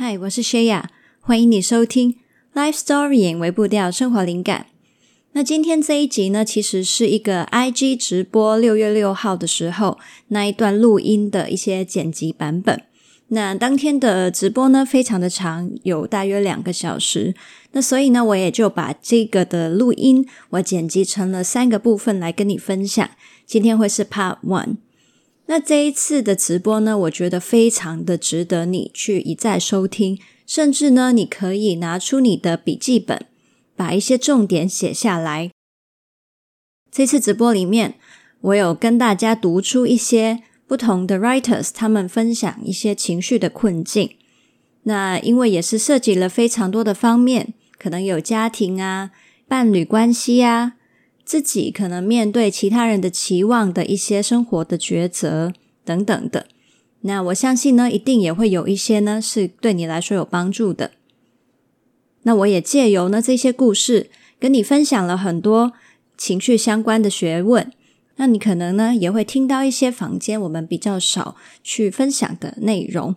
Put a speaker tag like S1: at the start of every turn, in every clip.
S1: 嗨，我是谢雅，欢迎你收听《Life Storying》微步调生活灵感。那今天这一集呢，其实是一个 IG 直播六月六号的时候那一段录音的一些剪辑版本。那当天的直播呢，非常的长，有大约两个小时。那所以呢，我也就把这个的录音我剪辑成了三个部分来跟你分享。今天会是 Part One。那这一次的直播呢，我觉得非常的值得你去一再收听，甚至呢，你可以拿出你的笔记本，把一些重点写下来。这次直播里面，我有跟大家读出一些不同的 writers，他们分享一些情绪的困境。那因为也是涉及了非常多的方面，可能有家庭啊、伴侣关系啊。自己可能面对其他人的期望的一些生活的抉择等等的，那我相信呢，一定也会有一些呢是对你来说有帮助的。那我也借由呢这些故事跟你分享了很多情绪相关的学问，那你可能呢也会听到一些房间我们比较少去分享的内容。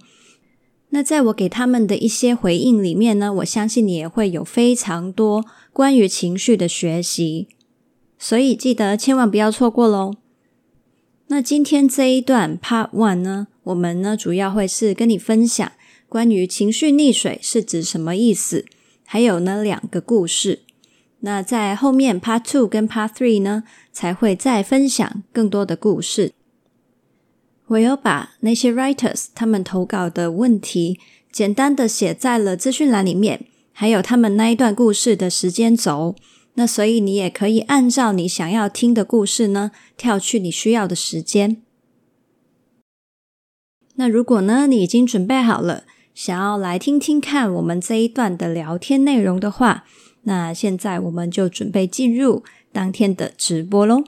S1: 那在我给他们的一些回应里面呢，我相信你也会有非常多关于情绪的学习。所以记得千万不要错过喽。那今天这一段 Part One 呢，我们呢主要会是跟你分享关于情绪溺水是指什么意思，还有呢两个故事。那在后面 Part Two 跟 Part Three 呢，才会再分享更多的故事。我有把那些 writers 他们投稿的问题简单的写在了资讯栏里面，还有他们那一段故事的时间轴。那所以你也可以按照你想要听的故事呢，跳去你需要的时间。那如果呢，你已经准备好了，想要来听听看我们这一段的聊天内容的话，那现在我们就准备进入当天的直播喽。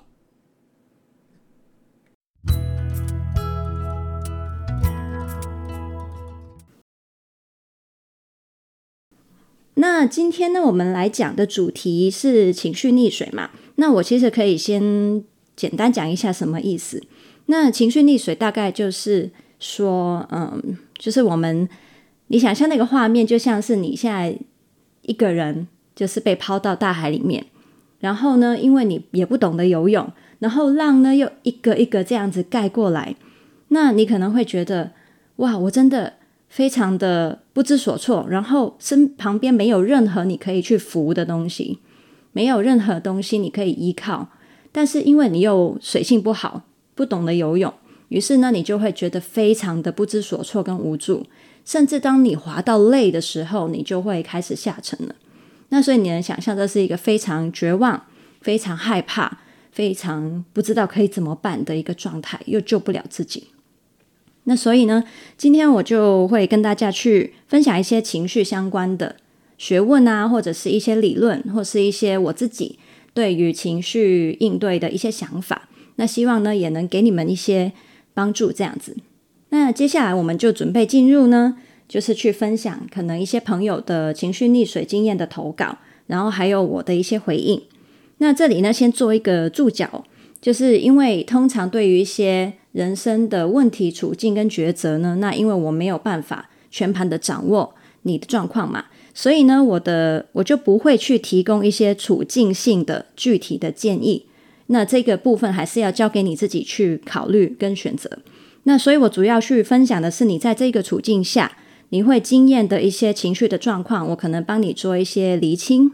S1: 那今天呢，我们来讲的主题是情绪溺水嘛。那我其实可以先简单讲一下什么意思。那情绪溺水大概就是说，嗯，就是我们你想象那个画面，就像是你现在一个人就是被抛到大海里面，然后呢，因为你也不懂得游泳，然后浪呢又一个一个这样子盖过来，那你可能会觉得，哇，我真的。非常的不知所措，然后身旁边没有任何你可以去扶的东西，没有任何东西你可以依靠，但是因为你又水性不好，不懂得游泳，于是呢，你就会觉得非常的不知所措跟无助，甚至当你滑到累的时候，你就会开始下沉了。那所以你能想象，这是一个非常绝望、非常害怕、非常不知道可以怎么办的一个状态，又救不了自己。那所以呢，今天我就会跟大家去分享一些情绪相关的学问啊，或者是一些理论，或是一些我自己对于情绪应对的一些想法。那希望呢，也能给你们一些帮助，这样子。那接下来我们就准备进入呢，就是去分享可能一些朋友的情绪溺水经验的投稿，然后还有我的一些回应。那这里呢，先做一个注脚，就是因为通常对于一些人生的问题、处境跟抉择呢？那因为我没有办法全盘的掌握你的状况嘛，所以呢，我的我就不会去提供一些处境性的具体的建议。那这个部分还是要交给你自己去考虑跟选择。那所以我主要去分享的是你在这个处境下你会经验的一些情绪的状况，我可能帮你做一些厘清，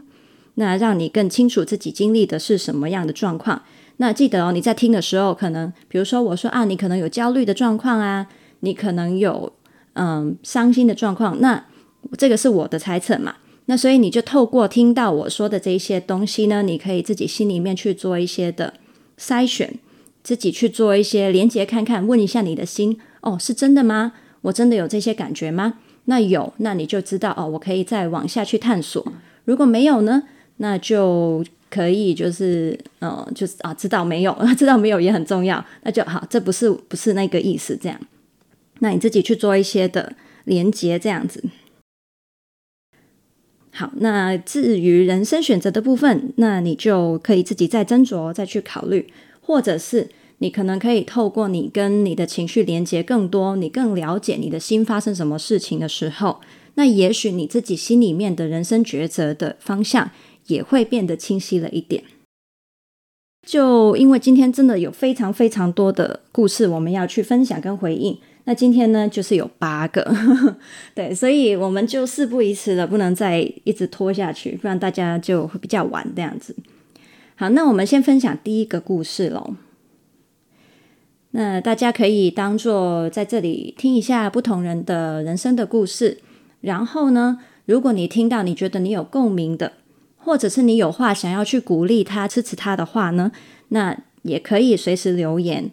S1: 那让你更清楚自己经历的是什么样的状况。那记得哦，你在听的时候，可能比如说我说啊，你可能有焦虑的状况啊，你可能有嗯伤心的状况，那这个是我的猜测嘛。那所以你就透过听到我说的这些东西呢，你可以自己心里面去做一些的筛选，自己去做一些连接看看，问一下你的心哦，是真的吗？我真的有这些感觉吗？那有，那你就知道哦，我可以再往下去探索。如果没有呢，那就。可以，就是，呃，就是啊，知道没有？知道没有也很重要。那就好，这不是不是那个意思，这样。那你自己去做一些的连接，这样子。好，那至于人生选择的部分，那你就可以自己再斟酌，再去考虑，或者是你可能可以透过你跟你的情绪连接更多，你更了解你的心发生什么事情的时候，那也许你自己心里面的人生抉择的方向也会变得清晰了一点。就因为今天真的有非常非常多的故事，我们要去分享跟回应。那今天呢，就是有八个，对，所以我们就事不宜迟了，不能再一直拖下去，不然大家就会比较晚这样子。好，那我们先分享第一个故事喽。那大家可以当做在这里听一下不同人的人生的故事，然后呢，如果你听到你觉得你有共鸣的，或者是你有话想要去鼓励他、支持他的话呢，那也可以随时留言。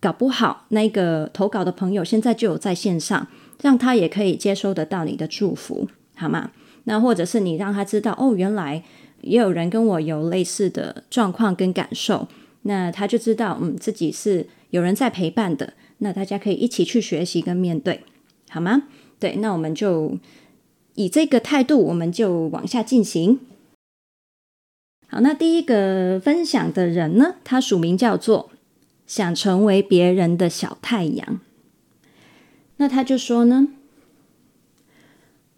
S1: 搞不好那个投稿的朋友现在就有在线上，让他也可以接收得到你的祝福，好吗？那或者是你让他知道，哦，原来也有人跟我有类似的状况跟感受，那他就知道，嗯，自己是有人在陪伴的。那大家可以一起去学习跟面对，好吗？对，那我们就以这个态度，我们就往下进行。好，那第一个分享的人呢，他署名叫做。想成为别人的小太阳，那他就说呢，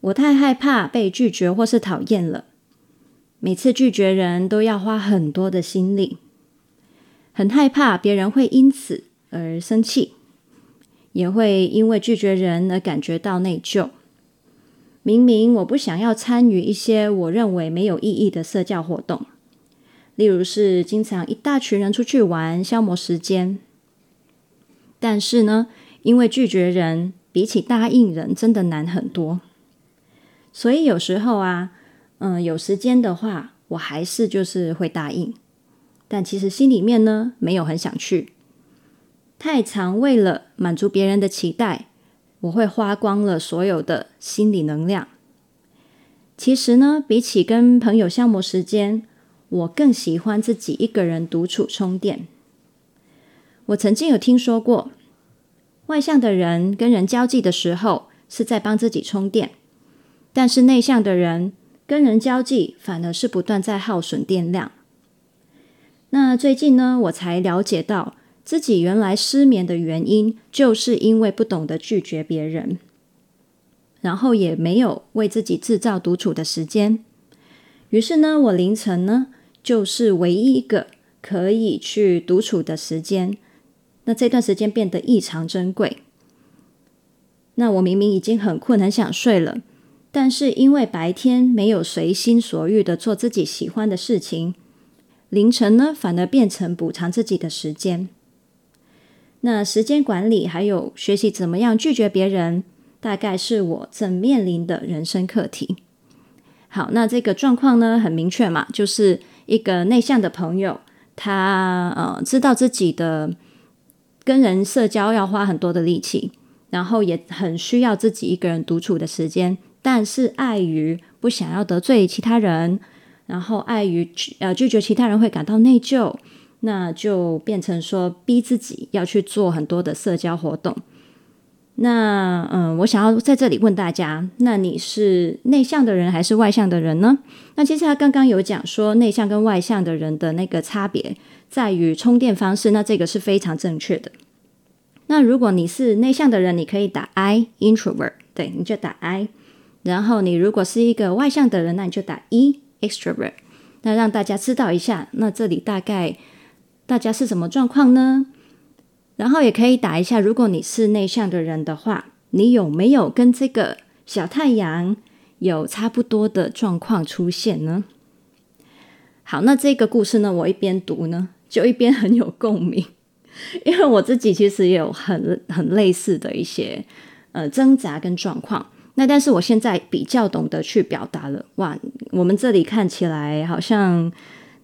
S1: 我太害怕被拒绝或是讨厌了，每次拒绝人都要花很多的心力，很害怕别人会因此而生气，也会因为拒绝人而感觉到内疚。明明我不想要参与一些我认为没有意义的社交活动。例如是经常一大群人出去玩，消磨时间。但是呢，因为拒绝人比起答应人真的难很多，所以有时候啊，嗯，有时间的话，我还是就是会答应，但其实心里面呢，没有很想去。太常为了满足别人的期待，我会花光了所有的心理能量。其实呢，比起跟朋友消磨时间。我更喜欢自己一个人独处充电。我曾经有听说过，外向的人跟人交际的时候是在帮自己充电，但是内向的人跟人交际反而是不断在耗损电量。那最近呢，我才了解到自己原来失眠的原因，就是因为不懂得拒绝别人，然后也没有为自己制造独处的时间。于是呢，我凌晨呢。就是唯一一个可以去独处的时间，那这段时间变得异常珍贵。那我明明已经很困，很想睡了，但是因为白天没有随心所欲的做自己喜欢的事情，凌晨呢反而变成补偿自己的时间。那时间管理还有学习怎么样拒绝别人，大概是我正面临的人生课题。好，那这个状况呢很明确嘛，就是。一个内向的朋友，他呃知道自己的跟人社交要花很多的力气，然后也很需要自己一个人独处的时间，但是碍于不想要得罪其他人，然后碍于呃拒绝其他人会感到内疚，那就变成说逼自己要去做很多的社交活动。那嗯，我想要在这里问大家，那你是内向的人还是外向的人呢？那其实他刚刚有讲说，内向跟外向的人的那个差别在于充电方式，那这个是非常正确的。那如果你是内向的人，你可以打 I introvert，对，你就打 I。然后你如果是一个外向的人，那你就打 E extrovert。那让大家知道一下，那这里大概大家是什么状况呢？然后也可以打一下，如果你是内向的人的话，你有没有跟这个小太阳有差不多的状况出现呢？好，那这个故事呢，我一边读呢，就一边很有共鸣，因为我自己其实也有很很类似的一些呃挣扎跟状况。那但是我现在比较懂得去表达了。哇，我们这里看起来好像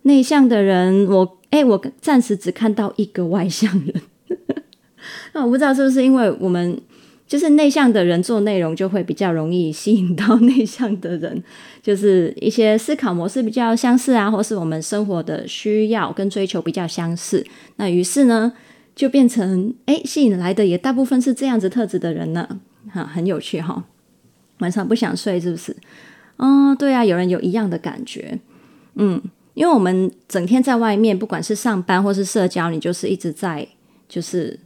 S1: 内向的人，我诶，我暂时只看到一个外向人。那我不知道是不是因为我们就是内向的人做内容就会比较容易吸引到内向的人，就是一些思考模式比较相似啊，或是我们生活的需要跟追求比较相似。那于是呢，就变成诶，吸引来的也大部分是这样子特质的人呢，哈，很有趣哈。晚上不想睡是不是？哦，对啊，有人有一样的感觉，嗯。因为我们整天在外面，不管是上班或是社交，你就是一直在，就是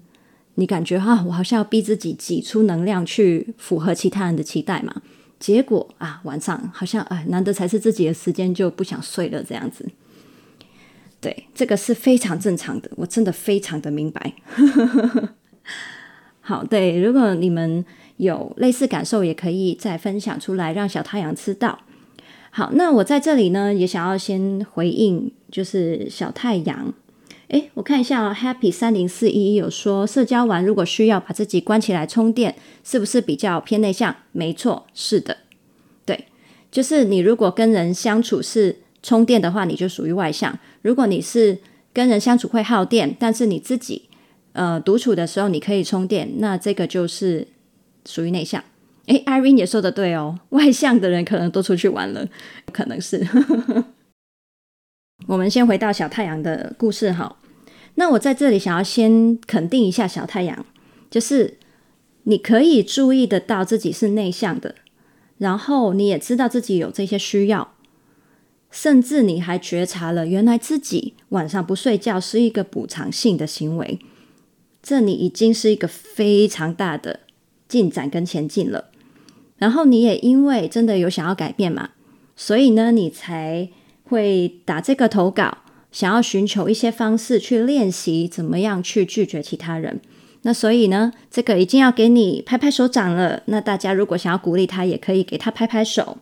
S1: 你感觉啊，我好像要逼自己挤出能量去符合其他人的期待嘛。结果啊，晚上好像哎，难得才是自己的时间，就不想睡了这样子。对，这个是非常正常的，我真的非常的明白。好，对，如果你们有类似感受，也可以再分享出来，让小太阳知道。好，那我在这里呢，也想要先回应，就是小太阳。诶，我看一下哦，Happy 三零四一有说，社交完如果需要把自己关起来充电，是不是比较偏内向？没错，是的，对，就是你如果跟人相处是充电的话，你就属于外向；如果你是跟人相处会耗电，但是你自己呃独处的时候你可以充电，那这个就是属于内向。诶，Irene 也说的对哦，外向的人可能都出去玩了，可能是。我们先回到小太阳的故事哈。那我在这里想要先肯定一下小太阳，就是你可以注意得到自己是内向的，然后你也知道自己有这些需要，甚至你还觉察了原来自己晚上不睡觉是一个补偿性的行为，这你已经是一个非常大的进展跟前进了。然后你也因为真的有想要改变嘛，所以呢，你才会打这个投稿，想要寻求一些方式去练习怎么样去拒绝其他人。那所以呢，这个已经要给你拍拍手掌了。那大家如果想要鼓励他，也可以给他拍拍手。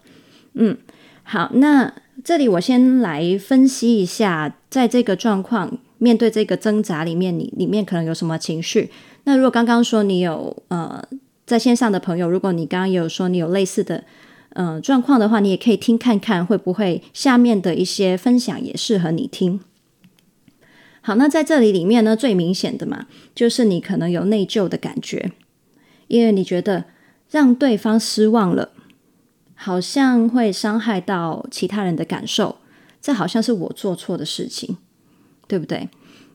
S1: 嗯，好，那这里我先来分析一下，在这个状况面对这个挣扎里面，你里面可能有什么情绪？那如果刚刚说你有呃。在线上的朋友，如果你刚刚有说你有类似的嗯、状况的话，你也可以听看看会不会下面的一些分享也适合你听。好，那在这里里面呢，最明显的嘛，就是你可能有内疚的感觉，因为你觉得让对方失望了，好像会伤害到其他人的感受，这好像是我做错的事情，对不对？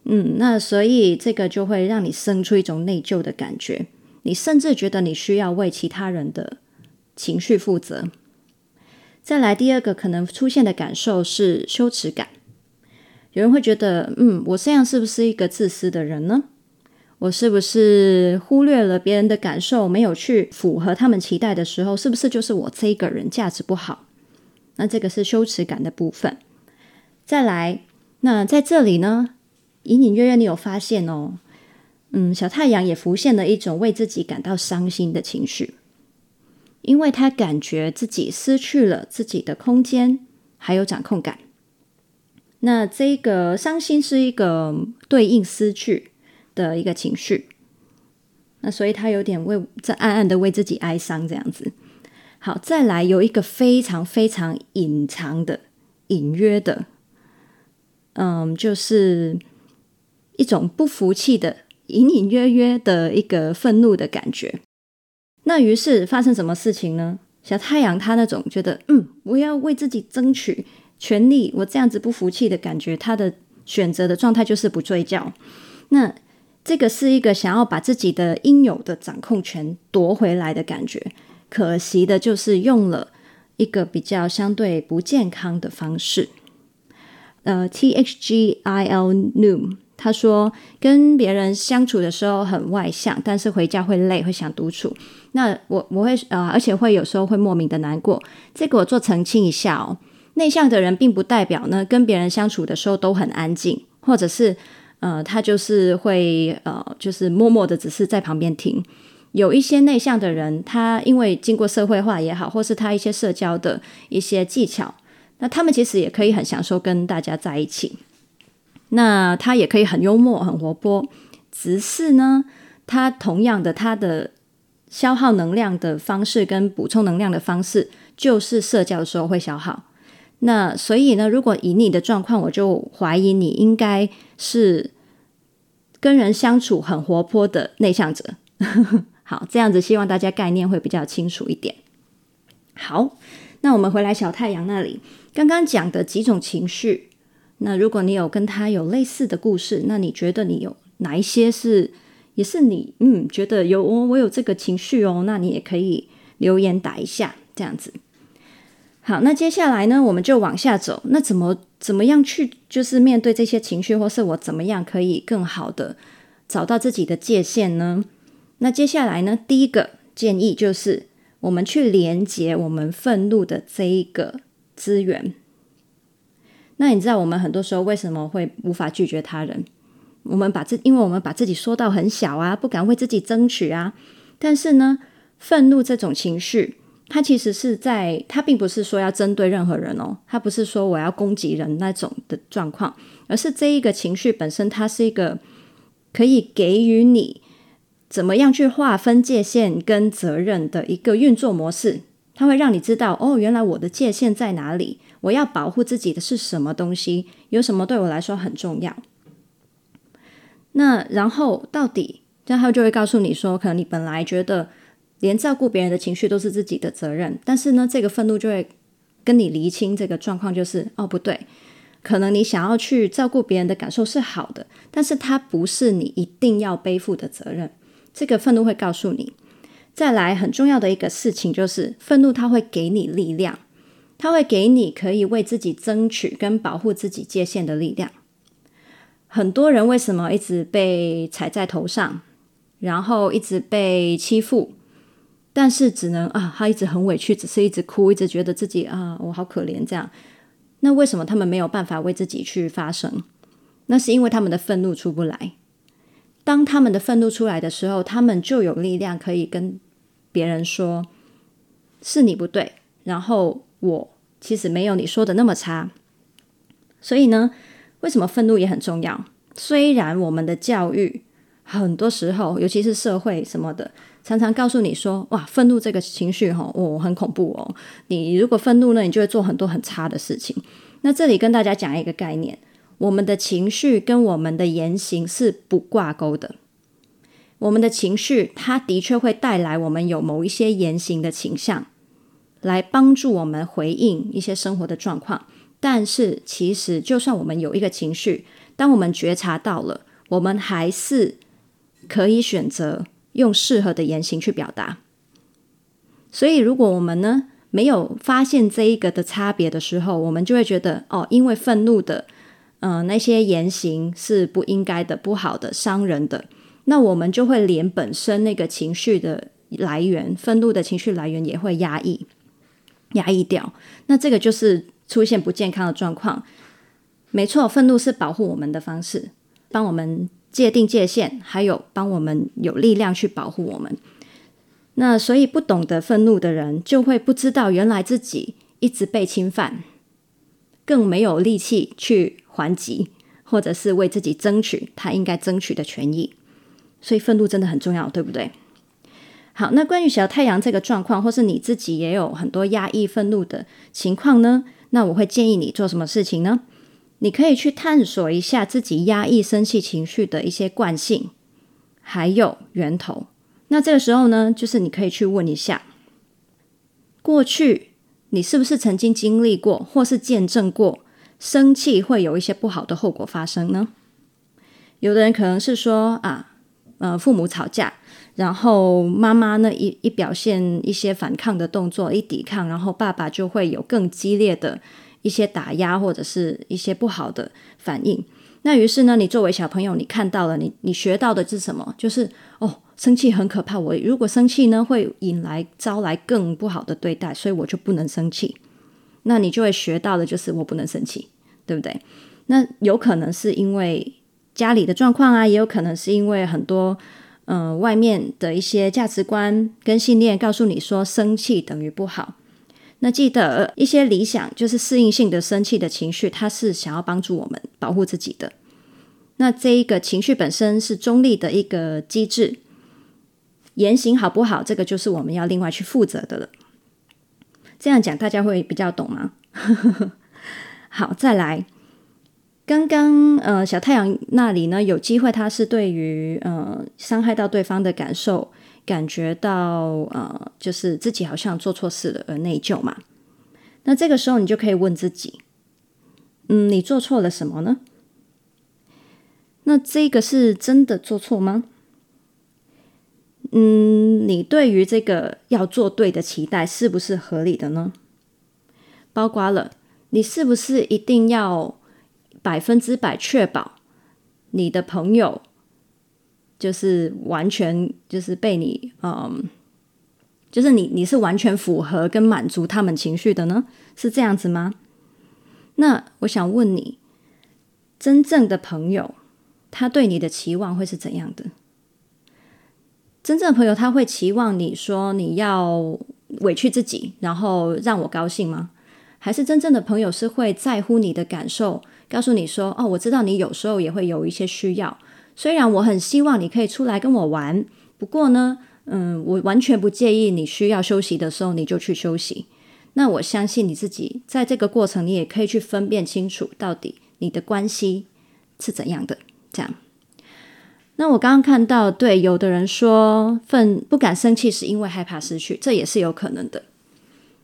S1: 嗯，那所以这个就会让你生出一种内疚的感觉。你甚至觉得你需要为其他人的情绪负责。再来，第二个可能出现的感受是羞耻感。有人会觉得，嗯，我这样是不是一个自私的人呢？我是不是忽略了别人的感受，没有去符合他们期待的时候，是不是就是我这个人价值不好？那这个是羞耻感的部分。再来，那在这里呢，隐隐约约你有发现哦。嗯，小太阳也浮现了一种为自己感到伤心的情绪，因为他感觉自己失去了自己的空间，还有掌控感。那这个伤心是一个对应失去的一个情绪，那所以他有点为在暗暗的为自己哀伤这样子。好，再来有一个非常非常隐藏的、隐约的，嗯，就是一种不服气的。隐隐约约的一个愤怒的感觉，那于是发生什么事情呢？小太阳他那种觉得，嗯，我要为自己争取权利，我这样子不服气的感觉，他的选择的状态就是不睡觉。那这个是一个想要把自己的应有的掌控权夺回来的感觉，可惜的就是用了一个比较相对不健康的方式。呃，T H G I L Noom。他说，跟别人相处的时候很外向，但是回家会累，会想独处。那我我会呃，而且会有时候会莫名的难过。这个我做澄清一下哦。内向的人并不代表呢，跟别人相处的时候都很安静，或者是呃，他就是会呃，就是默默的只是在旁边听。有一些内向的人，他因为经过社会化也好，或是他一些社交的一些技巧，那他们其实也可以很享受跟大家在一起。那他也可以很幽默、很活泼，只是呢，他同样的，他的消耗能量的方式跟补充能量的方式，就是社交的时候会消耗。那所以呢，如果以你的状况，我就怀疑你应该是跟人相处很活泼的内向者。好，这样子，希望大家概念会比较清楚一点。好，那我们回来小太阳那里，刚刚讲的几种情绪。那如果你有跟他有类似的故事，那你觉得你有哪一些是也是你嗯觉得有哦，我有这个情绪哦，那你也可以留言打一下这样子。好，那接下来呢，我们就往下走。那怎么怎么样去，就是面对这些情绪，或是我怎么样可以更好的找到自己的界限呢？那接下来呢，第一个建议就是，我们去连接我们愤怒的这一个资源。那你知道我们很多时候为什么会无法拒绝他人？我们把自，因为我们把自己缩到很小啊，不敢为自己争取啊。但是呢，愤怒这种情绪，它其实是在，它并不是说要针对任何人哦，它不是说我要攻击人那种的状况，而是这一个情绪本身，它是一个可以给予你怎么样去划分界限跟责任的一个运作模式。它会让你知道，哦，原来我的界限在哪里，我要保护自己的是什么东西，有什么对我来说很重要。那然后到底，然后就会告诉你说，可能你本来觉得。连照顾别人的情绪都是自己的责任，但是呢，这个愤怒就会跟你厘清这个状况，就是哦，不对，可能你想要去照顾别人的感受是好的，但是它不是你一定要背负的责任。这个愤怒会告诉你，再来很重要的一个事情就是，愤怒它会给你力量，它会给你可以为自己争取跟保护自己界限的力量。很多人为什么一直被踩在头上，然后一直被欺负？但是只能啊，他一直很委屈，只是一直哭，一直觉得自己啊，我好可怜这样。那为什么他们没有办法为自己去发声？那是因为他们的愤怒出不来。当他们的愤怒出来的时候，他们就有力量可以跟别人说：“是你不对。”然后我其实没有你说的那么差。所以呢，为什么愤怒也很重要？虽然我们的教育很多时候，尤其是社会什么的。常常告诉你说：“哇，愤怒这个情绪，哈，哦，很恐怖哦。你如果愤怒呢，你就会做很多很差的事情。那这里跟大家讲一个概念：我们的情绪跟我们的言行是不挂钩的。我们的情绪，它的确会带来我们有某一些言行的倾向，来帮助我们回应一些生活的状况。但是，其实就算我们有一个情绪，当我们觉察到了，我们还是可以选择。”用适合的言行去表达，所以如果我们呢没有发现这一个的差别的时候，我们就会觉得哦，因为愤怒的，嗯、那些言行是不应该的、不好的、伤人的，那我们就会连本身那个情绪的来源、愤怒的情绪来源也会压抑、压抑掉。那这个就是出现不健康的状况。没错，愤怒是保护我们的方式，帮我们。界定界限，还有帮我们有力量去保护我们。那所以不懂得愤怒的人，就会不知道原来自己一直被侵犯，更没有力气去还击，或者是为自己争取他应该争取的权益。所以愤怒真的很重要，对不对？好，那关于小太阳这个状况，或是你自己也有很多压抑愤怒的情况呢？那我会建议你做什么事情呢？你可以去探索一下自己压抑生气情绪的一些惯性，还有源头。那这个时候呢，就是你可以去问一下，过去你是不是曾经经历过，或是见证过生气会有一些不好的后果发生呢？有的人可能是说啊，呃，父母吵架，然后妈妈呢一一表现一些反抗的动作，一抵抗，然后爸爸就会有更激烈的。一些打压或者是一些不好的反应，那于是呢，你作为小朋友，你看到了，你你学到的是什么？就是哦，生气很可怕，我如果生气呢，会引来招来更不好的对待，所以我就不能生气。那你就会学到的就是我不能生气，对不对？那有可能是因为家里的状况啊，也有可能是因为很多嗯、外面的一些价值观跟信念告诉你说，生气等于不好。那记得一些理想，就是适应性的生气的情绪，它是想要帮助我们保护自己的。那这一个情绪本身是中立的一个机制，言行好不好，这个就是我们要另外去负责的了。这样讲大家会比较懂吗？好，再来，刚刚呃小太阳那里呢，有机会他是对于呃伤害到对方的感受。感觉到呃，就是自己好像做错事了而内疚嘛。那这个时候你就可以问自己，嗯，你做错了什么呢？那这个是真的做错吗？嗯，你对于这个要做对的期待是不是合理的呢？包括了你是不是一定要百分之百确保你的朋友就是完全就是被你嗯，就是你你是完全符合跟满足他们情绪的呢？是这样子吗？那我想问你，真正的朋友他对你的期望会是怎样的？真正的朋友他会期望你说你要委屈自己，然后让我高兴吗？还是真正的朋友是会在乎你的感受，告诉你说：“哦，我知道你有时候也会有一些需要，虽然我很希望你可以出来跟我玩，不过呢，嗯，我完全不介意你需要休息的时候你就去休息。那我相信你自己在这个过程，你也可以去分辨清楚到底你的关系是怎样的。这样。那我刚刚看到，对，有的人说，愤不敢生气是因为害怕失去，这也是有可能的。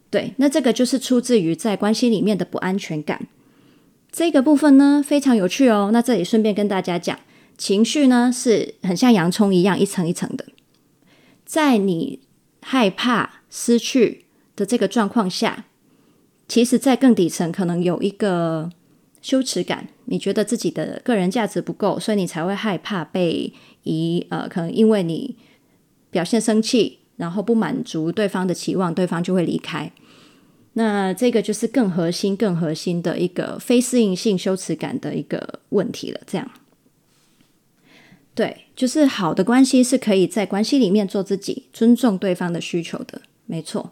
S1: 对，那这个就是出自于在关系里面的不安全感。这个部分呢，非常有趣哦。那这里顺便跟大家讲，情绪呢是很像洋葱一样一层一层的。在你害怕失去的这个状况下，其实，在更底层可能有一个羞耻感，你觉得自己的个人价值不够，所以你才会害怕被遗呃，可能因为你表现生气，然后不满足对方的期望，对方就会离开。那这个就是更核心、更核心的一个非适应性羞耻感的一个问题了。这样，对，就是好的关系是可以在关系里面做自己，尊重对方的需求的。没错，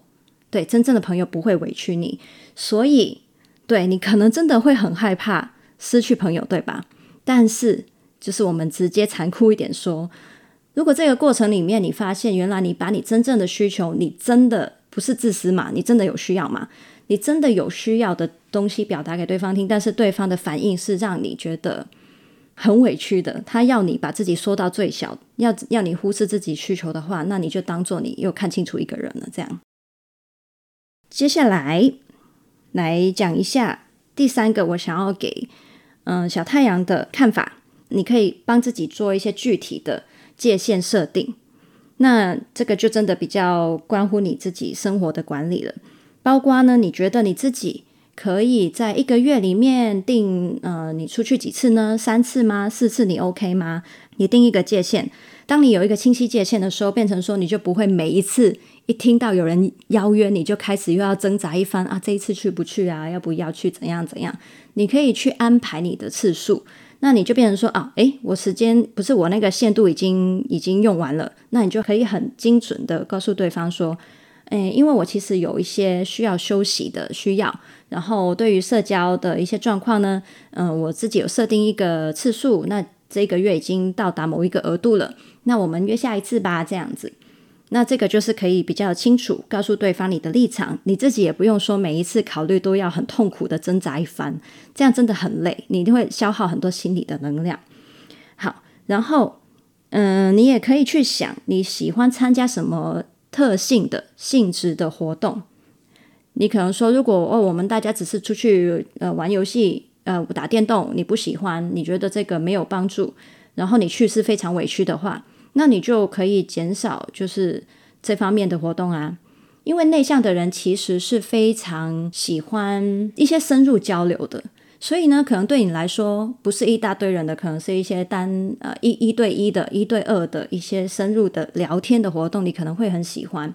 S1: 对，真正的朋友不会委屈你，所以，对，你可能真的会很害怕失去朋友，对吧？但是，就是我们直接残酷一点说，如果这个过程里面你发现，原来你把你真正的需求，你真的。不是自私嘛？你真的有需要吗？你真的有需要的东西表达给对方听，但是对方的反应是让你觉得很委屈的。他要你把自己缩到最小，要要你忽视自己需求的话，那你就当做你又看清楚一个人了。这样，接下来来讲一下第三个我想要给嗯、小太阳的看法。你可以帮自己做一些具体的界限设定。那这个就真的比较关乎你自己生活的管理了，包括呢，你觉得你自己可以在一个月里面定呃，你出去几次呢？三次吗？四次你 OK 吗？你定一个界限。当你有一个清晰界限的时候，变成说你就不会每一次一听到有人邀约，你就开始又要挣扎一番啊，这一次去不去啊？要不要去？怎样怎样？你可以去安排你的次数。那你就变成说啊，诶，我时间不是我那个限度已经已经用完了，那你就可以很精准的告诉对方说，诶，因为我其实有一些需要休息的需要，然后对于社交的一些状况呢，嗯、我自己有设定一个次数，那这个月已经到达某一个额度了，那我们约下一次吧，这样子。那这个就是可以比较清楚告诉对方你的立场，你自己也不用说每一次考虑都要很痛苦的挣扎一番，这样真的很累，你一定会消耗很多心理的能量。好，然后嗯，你也可以去想你喜欢参加什么特性的性质的活动。你可能说，如果哦，我们大家只是出去呃玩游戏，呃打电动，你不喜欢，你觉得这个没有帮助，然后你去是非常委屈的话。那你就可以减少就是这方面的活动啊，因为内向的人其实是非常喜欢一些深入交流的，所以呢，可能对你来说不是一大堆人的，可能是一些单呃一一对一的、一对二的一些深入的聊天的活动，你可能会很喜欢。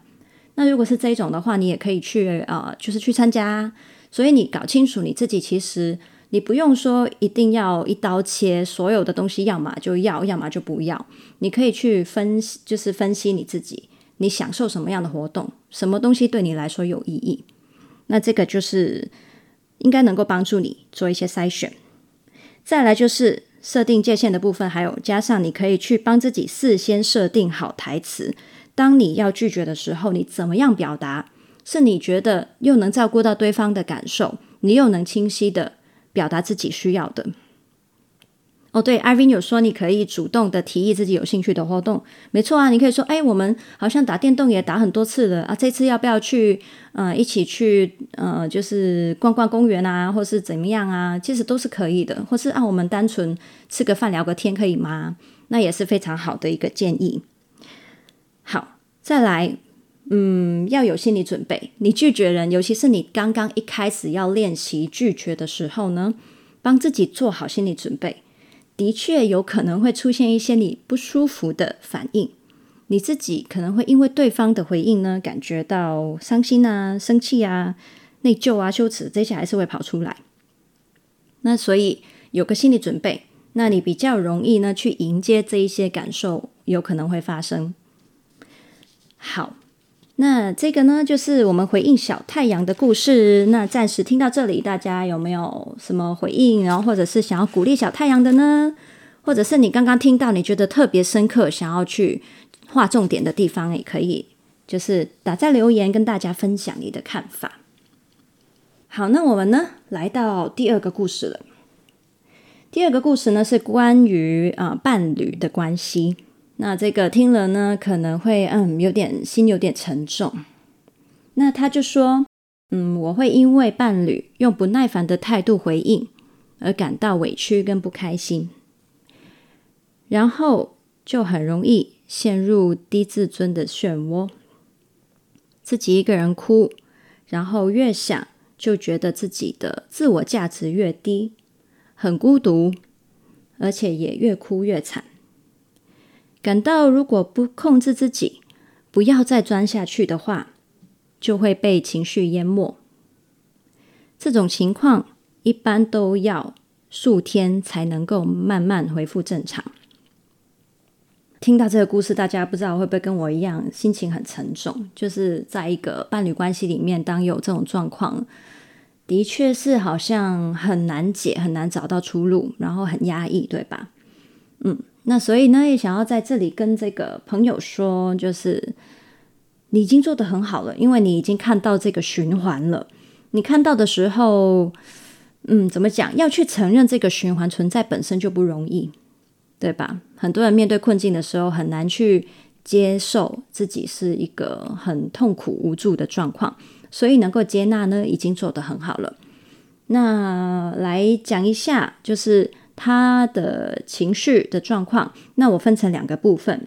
S1: 那如果是这种的话，你也可以去、呃，就是去参加。所以你搞清楚你自己其实。你不用说一定要一刀切，所有的东西要么就要，要么就不要。你可以去分析，就是分析你自己，你享受什么样的活动，什么东西对你来说有意义。那这个就是应该能够帮助你做一些筛选。再来就是设定界限的部分，还有加上你可以去帮自己事先设定好台词。当你要拒绝的时候，你怎么样表达，是你觉得又能照顾到对方的感受，你又能清晰的。表达自己需要的哦，对，Irene 有说你可以主动的提议自己有兴趣的活动，没错啊，你可以说，哎，我们好像打电动也打很多次了啊，这次要不要去？嗯、一起去，呃，就是逛逛公园啊，或是怎么样啊？其实都是可以的，或是啊，我们单纯吃个饭聊个天可以吗？那也是非常好的一个建议。好，再来，嗯，要有心理准备。你拒绝人，尤其是你刚刚一开始要练习拒绝的时候呢，帮自己做好心理准备。的确有可能会出现一些你不舒服的反应，你自己可能会因为对方的回应呢，感觉到伤心啊、生气啊、内疚啊、羞耻，这些还是会跑出来。那所以有个心理准备，那你比较容易呢去迎接这一些感受，有可能会发生。好。那这个呢，就是我们回应小太阳的故事。那暂时听到这里，大家有没有什么回应？然后或者是想要鼓励小太阳的呢？或者是你刚刚听到你觉得特别深刻，想要去画重点的地方，也可以就是打在留言跟大家分享你的看法。好，那我们呢来到第二个故事了。第二个故事呢是关于啊、伴侣的关系。那这个听了呢，可能会嗯有点心有点沉重。那他就说，嗯，我会因为伴侣用不耐烦的态度回应而感到委屈跟不开心，然后就很容易陷入低自尊的漩涡，自己一个人哭，然后越想就觉得自己的自我价值越低，很孤独，而且也越哭越惨。感到如果不控制自己，不要再钻下去的话，就会被情绪淹没。这种情况一般都要数天才能够慢慢恢复正常。听到这个故事，大家不知道会不会跟我一样，心情很沉重？就是在一个伴侣关系里面，当有这种状况，的确是好像很难解，很难找到出路，然后很压抑，对吧？嗯。那所以呢，也想要在这里跟这个朋友说，就是你已经做得很好了，因为你已经看到这个循环了。你看到的时候，嗯，怎么讲？要去承认这个循环存在本身就不容易，对吧？很多人面对困境的时候，很难去接受自己是一个很痛苦无助的状况，所以能够接纳呢，已经做得很好了。那来讲一下，就是。他的情绪的状况，那我分成两个部分。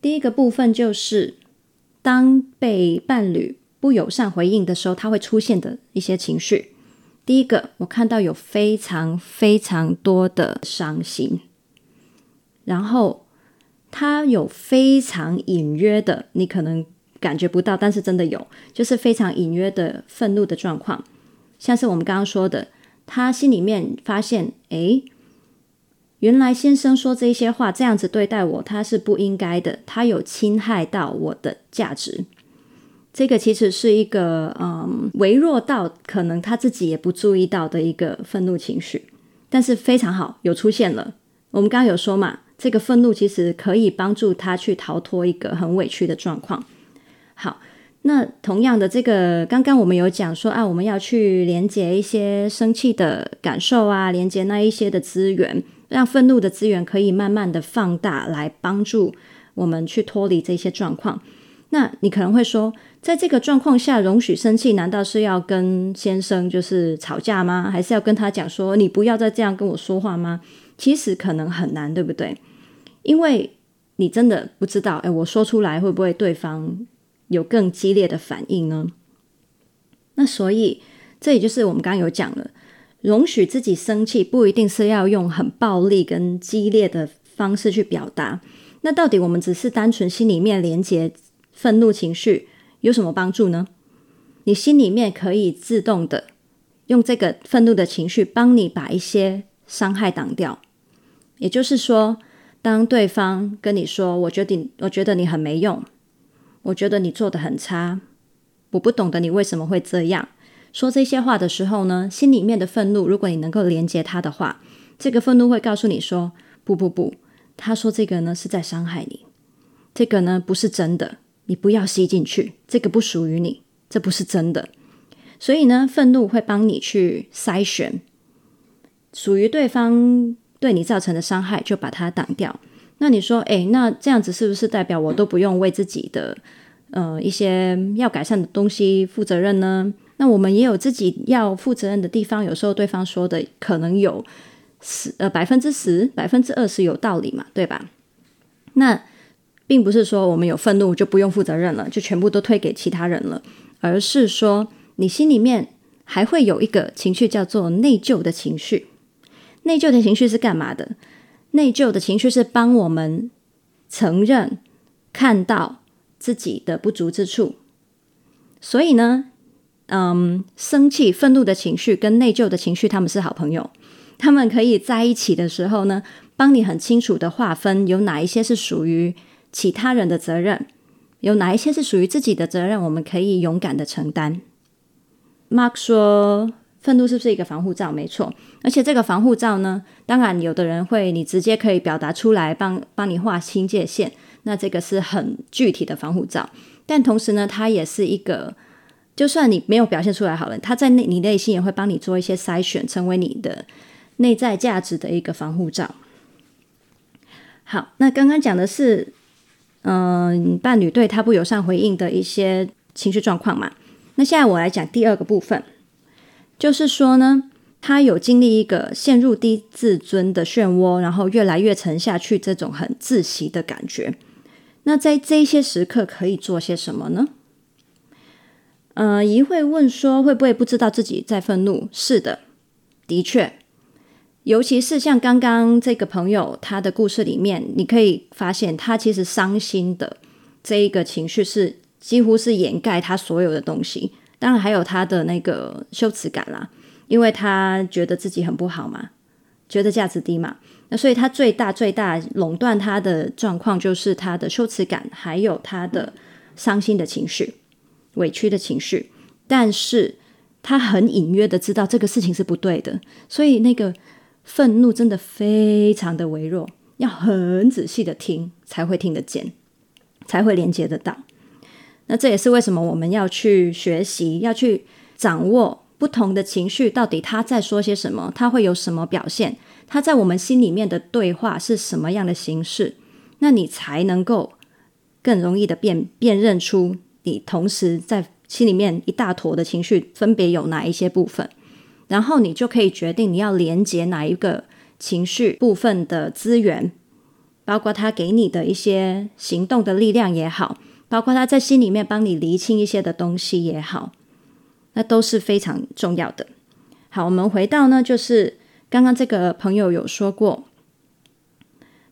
S1: 第一个部分就是，当被伴侣不友善回应的时候，他会出现的一些情绪。第一个，我看到有非常非常多的伤心，然后他有非常隐约的，你可能感觉不到，但是真的有，就是非常隐约的愤怒的状况，像是我们刚刚说的。他心里面发现，哎，原来先生说这些话，这样子对待我，他是不应该的，他有侵害到我的价值。这个其实是一个，嗯，微弱到可能他自己也不注意到的一个愤怒情绪，但是非常好，有出现了。我们刚刚有说嘛，这个愤怒其实可以帮助他去逃脱一个很委屈的状况。好。那同样的，这个刚刚我们有讲说啊，我们要去连接一些生气的感受啊，连接那一些的资源，让愤怒的资源可以慢慢的放大，来帮助我们去脱离这些状况。那你可能会说，在这个状况下容许生气，难道是要跟先生就是吵架吗？还是要跟他讲说，你不要再这样跟我说话吗？其实可能很难，对不对？因为你真的不知道，诶，我说出来会不会对方有更激烈的反应呢？那所以这也就是我们刚刚有讲了，容许自己生气不一定是要用很暴力跟激烈的方式去表达。那到底我们只是单纯心里面连接愤怒情绪有什么帮助呢？你心里面可以自动的用这个愤怒的情绪帮你把一些伤害挡掉。也就是说，当对方跟你说：“我觉得你，我觉得你很没用。”我觉得你做的很差，我不懂得你为什么会这样说这些话的时候呢，心里面的愤怒，如果你能够连接他的话，这个愤怒会告诉你说：不不不，他说这个呢是在伤害你，这个呢不是真的，你不要吸进去，这个不属于你，这不是真的。所以呢，愤怒会帮你去筛选属于对方对你造成的伤害，就把它挡掉。那你说，诶，那这样子是不是代表我都不用为自己的呃一些要改善的东西负责任呢？那我们也有自己要负责任的地方。有时候对方说的可能有十呃百分之十、百分之二十有道理嘛，对吧？那并不是说我们有愤怒就不用负责任了，就全部都推给其他人了，而是说你心里面还会有一个情绪叫做内疚的情绪。内疚的情绪是干嘛的？内疚的情绪是帮我们承认、看到自己的不足之处。所以呢，嗯，生气、愤怒的情绪跟内疚的情绪，他们是好朋友。他们可以在一起的时候呢，帮你很清楚的划分，有哪一些是属于其他人的责任，有哪一些是属于自己的责任，我们可以勇敢的承担。Mark 说。愤怒是不是一个防护罩？没错，而且这个防护罩呢，当然有的人会，你直接可以表达出来，帮帮你划清界限，那这个是很具体的防护罩。但同时呢，它也是一个，就算你没有表现出来好了，它在内你内心也会帮你做一些筛选，成为你的内在价值的一个防护罩。好，那刚刚讲的是，嗯，伴侣对他不友善回应的一些情绪状况嘛。那现在我来讲第二个部分。就是说呢，他有经历一个陷入低自尊的漩涡，然后越来越沉下去，这种很窒息的感觉。那在这些时刻可以做些什么呢？呃，一会问说，会不会不知道自己在愤怒？是的，的确，尤其是像刚刚这个朋友他的故事里面，你可以发现他其实伤心的这一个情绪是几乎是掩盖他所有的东西。当然还有他的那个羞耻感啦，因为他觉得自己很不好嘛，觉得价值低嘛，那所以他最大最大垄断他的状况就是他的羞耻感，还有他的伤心的情绪、委屈的情绪。但是他很隐约的知道这个事情是不对的，所以那个愤怒真的非常的微弱，要很仔细的听才会听得见，才会连接得到。那这也是为什么我们要去学习，要去掌握不同的情绪到底他在说些什么，他会有什么表现，他在我们心里面的对话是什么样的形式，那你才能够更容易的辨辨认出你同时在心里面一大坨的情绪分别有哪一些部分，然后你就可以决定你要连接哪一个情绪部分的资源，包括他给你的一些行动的力量也好。包括他在心里面帮你厘清一些的东西也好，那都是非常重要的。好，我们回到呢，就是刚刚这个朋友有说过，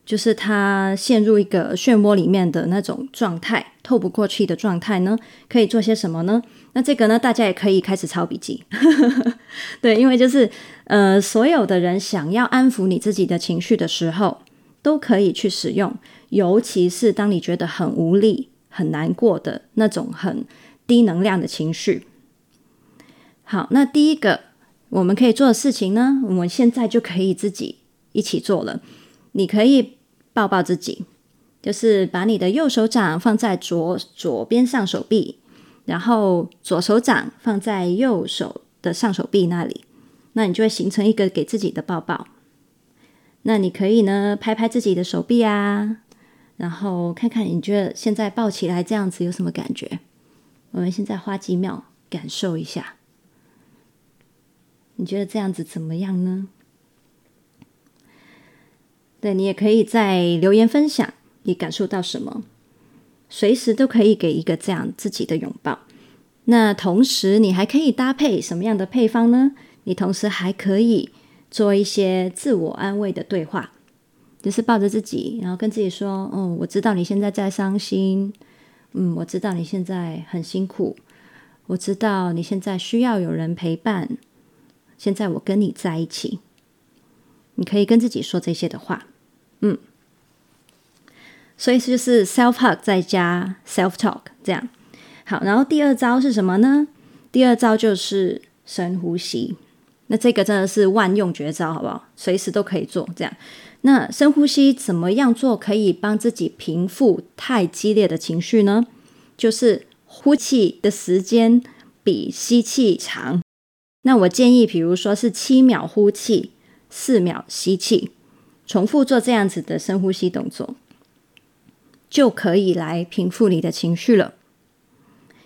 S1: 就是他陷入一个漩涡里面的那种状态，透不过气的状态呢，可以做些什么呢？那这个呢，大家也可以开始抄笔记。对，因为就是呃，所有的人想要安抚你自己的情绪的时候，都可以去使用，尤其是当你觉得很无力。很难过的那种很低能量的情绪。好，那第一个我们可以做的事情呢，我们现在就可以自己一起做了。你可以抱抱自己，就是把你的右手掌放在左左边上手臂，然后左手掌放在右手的上手臂那里，那你就会形成一个给自己的抱抱。那你可以呢，拍拍自己的手臂啊。然后看看你觉得现在抱起来这样子有什么感觉？我们现在花几秒感受一下，你觉得这样子怎么样呢？对，你也可以在留言分享你感受到什么，随时都可以给一个这样自己的拥抱。那同时你还可以搭配什么样的配方呢？你同时还可以做一些自我安慰的对话。就是抱着自己，然后跟自己说：“哦，我知道你现在在伤心，嗯，我知道你现在很辛苦，我知道你现在需要有人陪伴。现在我跟你在一起，你可以跟自己说这些的话，嗯。所以就是 self hug 再加 self talk 这样。好，然后第二招是什么呢？第二招就是深呼吸。那这个真的是万用绝招，好不好？随时都可以做这样。”那深呼吸怎么样做可以帮自己平复太激烈的情绪呢？就是呼气的时间比吸气长。那我建议，比如说是七秒呼气，四秒吸气，重复做这样子的深呼吸动作，就可以来平复你的情绪了。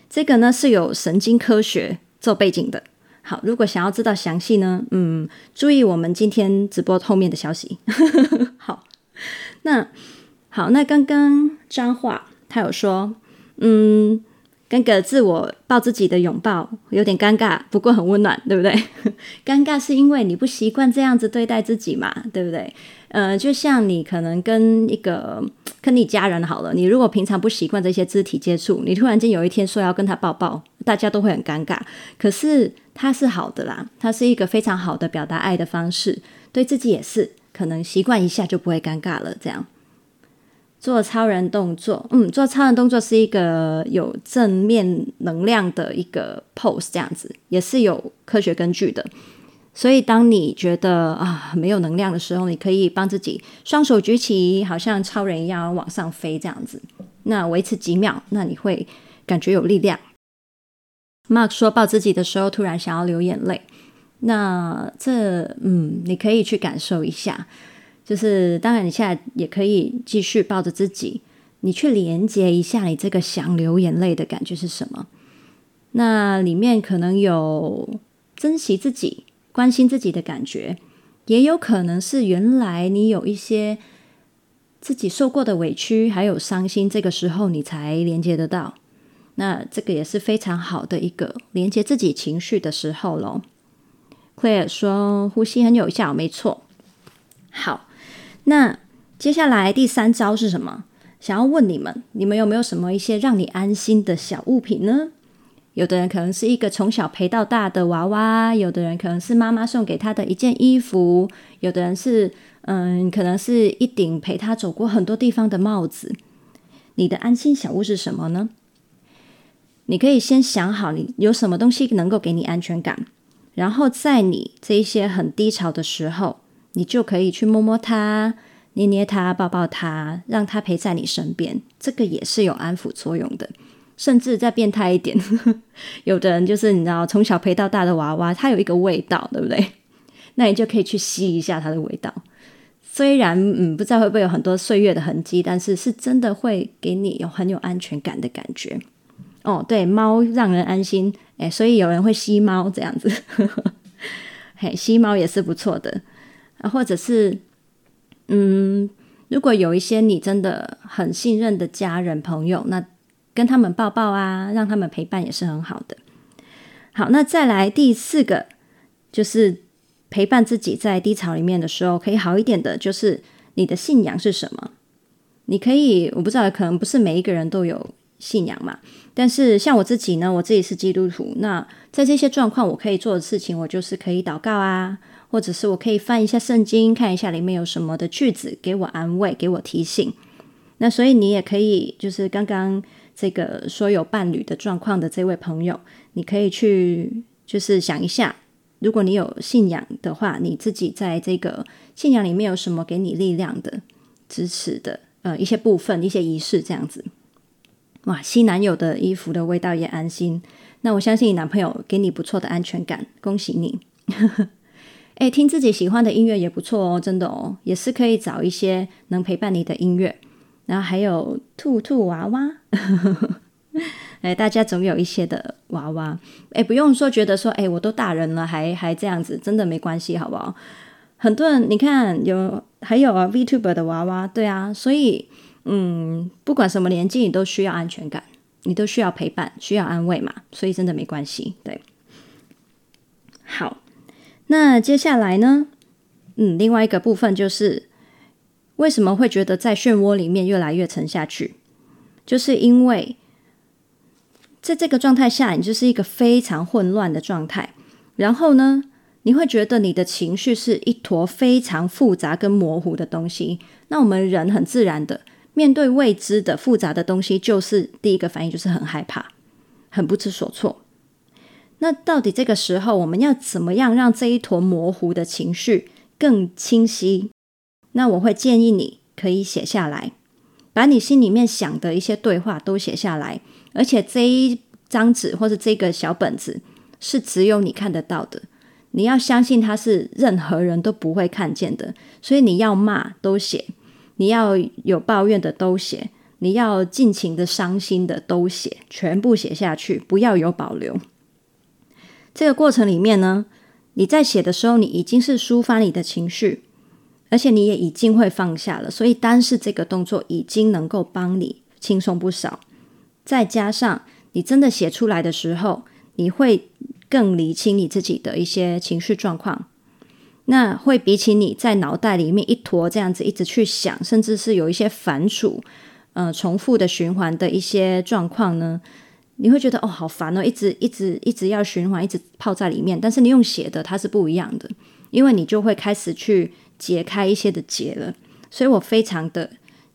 S1: 这个呢是有神经科学做背景的。好，如果想要知道详细呢，嗯，注意我们今天直播后面的消息。好，那好，那刚刚张化他有说，嗯。跟个自我抱自己的拥抱有点尴尬，不过很温暖，对不对？尴尬是因为你不习惯这样子对待自己嘛，对不对？呃，就像你可能跟一个跟你家人好了，你如果平常不习惯这些肢体接触，你突然间有一天说要跟他抱抱，大家都会很尴尬。可是他是好的啦，他是一个非常好的表达爱的方式，对自己也是，可能习惯一下就不会尴尬了，这样。做超人动作，嗯，做超人动作是一个有正面能量的一个 pose，这样子也是有科学根据的。所以，当你觉得啊没有能量的时候，你可以帮自己双手举起，好像超人一样往上飞，这样子。那维持几秒，那你会感觉有力量。Mark 说抱自己的时候，突然想要流眼泪。那这，嗯，你可以去感受一下。就是，当然，你现在也可以继续抱着自己，你去连接一下，你这个想流眼泪的感觉是什么？那里面可能有珍惜自己、关心自己的感觉，也有可能是原来你有一些自己受过的委屈，还有伤心，这个时候你才连接得到。那这个也是非常好的一个连接自己情绪的时候喽。Clear 说：“呼吸很有效，没错。”好。那接下来第三招是什么？想要问你们，你们有没有什么一些让你安心的小物品呢？有的人可能是一个从小陪到大的娃娃，有的人可能是妈妈送给他的一件衣服，有的人是嗯，可能是一顶陪他走过很多地方的帽子。你的安心小物是什么呢？你可以先想好，你有什么东西能够给你安全感，然后在你这一些很低潮的时候。你就可以去摸摸他，捏捏他，抱抱他，让他陪在你身边，这个也是有安抚作用的。甚至再变态一点，有的人就是你知道，从小陪到大的娃娃，它有一个味道，对不对？那你就可以去吸一下它的味道。虽然嗯，不知道会不会有很多岁月的痕迹，但是是真的会给你有很有安全感的感觉。哦，对，猫让人安心，诶，所以有人会吸猫这样子，嘿，吸猫也是不错的。啊，或者是，嗯，如果有一些你真的很信任的家人朋友，那跟他们抱抱啊，让他们陪伴也是很好的。好，那再来第四个，就是陪伴自己在低潮里面的时候可以好一点的，就是你的信仰是什么？你可以，我不知道，可能不是每一个人都有信仰嘛，但是像我自己呢，我自己是基督徒，那在这些状况，我可以做的事情，我就是可以祷告啊。或者是我可以翻一下圣经，看一下里面有什么的句子，给我安慰，给我提醒。那所以你也可以，就是刚刚这个说有伴侣的状况的这位朋友，你可以去就是想一下，如果你有信仰的话，你自己在这个信仰里面有什么给你力量的、支持的，呃，一些部分、一些仪式这样子。哇，新男友的衣服的味道也安心。那我相信你男朋友给你不错的安全感，恭喜你。诶，听自己喜欢的音乐也不错哦，真的哦，也是可以找一些能陪伴你的音乐。然后还有兔兔娃娃，诶，大家总有一些的娃娃，诶，不用说觉得说，诶，我都大人了，还还这样子，真的没关系，好不好？很多人你看有还有啊，VTuber 的娃娃，对啊，所以嗯，不管什么年纪，你都需要安全感，你都需要陪伴，需要安慰嘛，所以真的没关系，对，好。那接下来呢？嗯，另外一个部分就是为什么会觉得在漩涡里面越来越沉下去？就是因为在这个状态下，你就是一个非常混乱的状态。然后呢，你会觉得你的情绪是一坨非常复杂跟模糊的东西。那我们人很自然的面对未知的复杂的东西，就是第一个反应就是很害怕，很不知所措。那到底这个时候我们要怎么样让这一坨模糊的情绪更清晰？那我会建议你可以写下来，把你心里面想的一些对话都写下来，而且这一张纸或者这个小本子是只有你看得到的。你要相信它是任何人都不会看见的，所以你要骂都写，你要有抱怨的都写，你要尽情的伤心的都写，全部写下去，不要有保留。这个过程里面呢，你在写的时候，你已经是抒发你的情绪，而且你也已经会放下了，所以单是这个动作已经能够帮你轻松不少。再加上你真的写出来的时候，你会更理清你自己的一些情绪状况。那会比起你在脑袋里面一坨这样子一直去想，甚至是有一些反刍、呃重复的循环的一些状况呢，你会觉得哦好烦哦，一直一直一直要循环，一直泡在里面。但是你用写的，它是不一样的，因为你就会开始去解开一些的结了。所以我非常的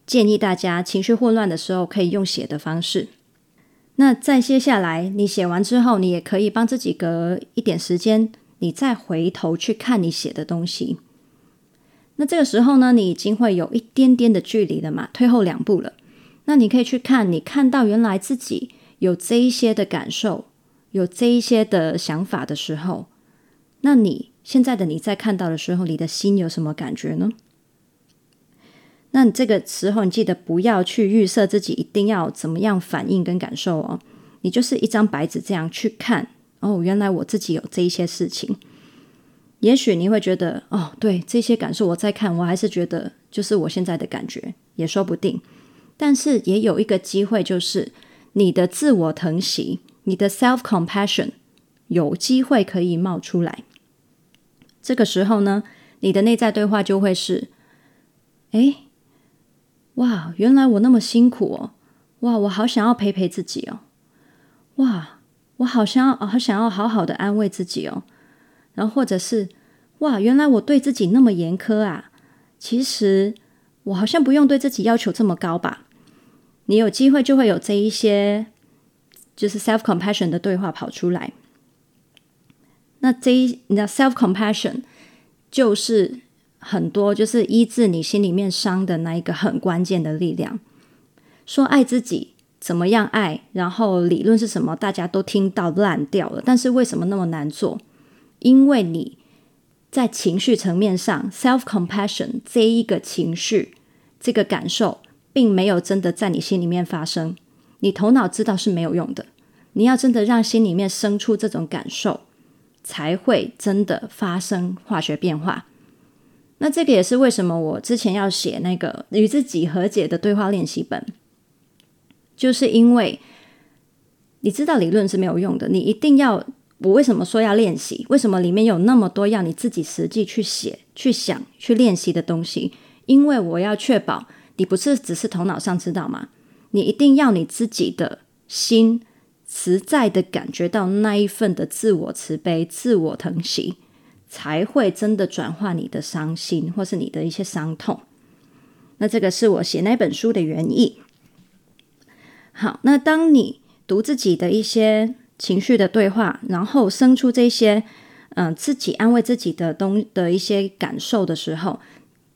S1: 建议大家，情绪混乱的时候可以用写的方式。那再接下来，你写完之后，你也可以帮自己隔一点时间。你再回头去看你写的东西，那这个时候呢，你已经会有一点点的距离了嘛，退后两步了。那你可以去看，你看到原来自己有这一些的感受，有这一些的想法的时候，那你现在的你在看到的时候，你的心有什么感觉呢？那你这个时候，你记得不要去预设自己一定要怎么样反应跟感受哦，你就是一张白纸这样去看。哦，原来我自己有这一些事情，也许你会觉得，哦，对，这些感受我在看，我还是觉得就是我现在的感觉，也说不定。但是也有一个机会，就是你的自我疼惜，你的 self compassion 有机会可以冒出来。这个时候呢，你的内在对话就会是，诶，哇，原来我那么辛苦哦，哇，我好想要陪陪自己哦，哇。我好想要，好想要好好的安慰自己哦。然后或者是，哇，原来我对自己那么严苛啊。其实我好像不用对自己要求这么高吧。你有机会就会有这一些，就是 self compassion 的对话跑出来。那这一，你知道 self compassion 就是很多，就是医治你心里面伤的那一个很关键的力量。说爱自己。怎么样爱？然后理论是什么？大家都听到烂掉了。但是为什么那么难做？因为你在情绪层面上，self-compassion 这一个情绪、这个感受，并没有真的在你心里面发生。你头脑知道是没有用的。你要真的让心里面生出这种感受，才会真的发生化学变化。那这个也是为什么我之前要写那个与自己和解的对话练习本。就是因为你知道理论是没有用的，你一定要，我为什么说要练习？为什么里面有那么多要你自己实际去写、去想、去练习的东西？因为我要确保你不是只是头脑上知道吗？你一定要你自己的心实在的感觉到那一份的自我慈悲、自我疼惜，才会真的转化你的伤心或是你的一些伤痛。那这个是我写那本书的原意。好，那当你读自己的一些情绪的对话，然后生出这些嗯、自己安慰自己的东的一些感受的时候，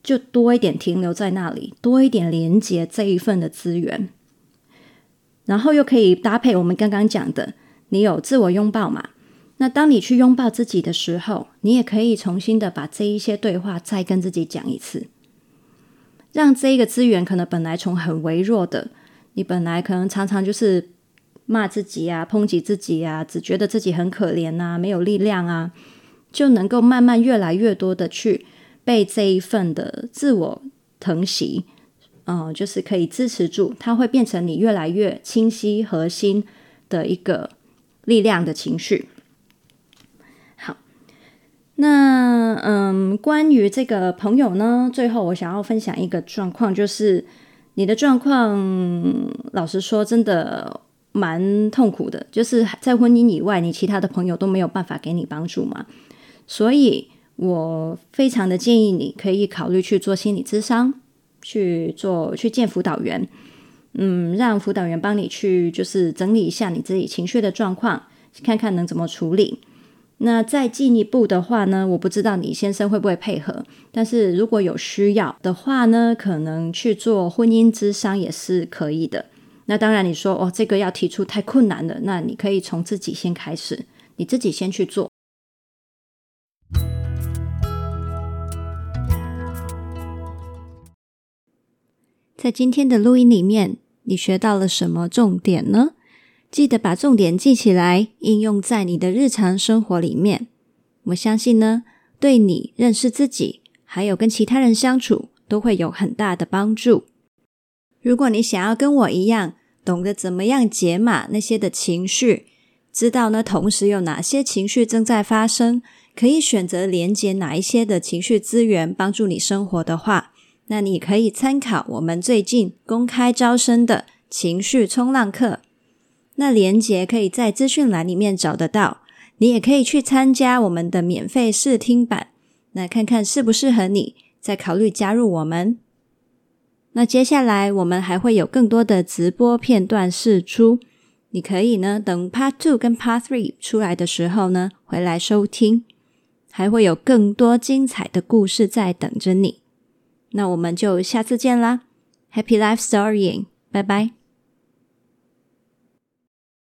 S1: 就多一点停留在那里，多一点连接这一份的资源，然后又可以搭配我们刚刚讲的，你有自我拥抱嘛？那当你去拥抱自己的时候，你也可以重新的把这一些对话再跟自己讲一次，让这一个资源可能本来从很微弱的。你本来可能常常就是骂自己啊、抨击自己啊，只觉得自己很可怜啊、没有力量啊，就能够慢慢越来越多的去被这一份的自我疼惜，呃，就是可以支持住，它会变成你越来越清晰核心的一个力量的情绪。好，那嗯，关于这个朋友呢，最后我想要分享一个状况，就是。你的状况，老实说，真的蛮痛苦的。就是在婚姻以外，你其他的朋友都没有办法给你帮助嘛。所以我非常的建议你可以考虑去做心理咨商，去做去见辅导员，嗯，让辅导员帮你去就是整理一下你自己情绪的状况，看看能怎么处理。那再进一步的话呢，我不知道你先生会不会配合，但是如果有需要的话呢，可能去做婚姻咨商也是可以的。那当然你说哦，这个要提出太困难了，那你可以从自己先开始，你自己先去做。在今天的录音里面，你学到了什么重点呢？记得把重点记起来，应用在你的日常生活里面。我相信呢，对你认识自己，还有跟其他人相处，都会有很大的帮助。如果你想要跟我一样，懂得怎么样解码那些的情绪，知道呢，同时有哪些情绪正在发生，可以选择连接哪一些的情绪资源帮助你生活的话，那你可以参考我们最近公开招生的情绪冲浪课。那连接可以在资讯栏里面找得到，你也可以去参加我们的免费试听版，那看看适不适合你，再考虑加入我们。那接下来我们还会有更多的直播片段试出，你可以呢等 Part Two 跟 Part Three 出来的时候呢回来收听，还会有更多精彩的故事在等着你。那我们就下次见啦，Happy Life Storying，拜拜。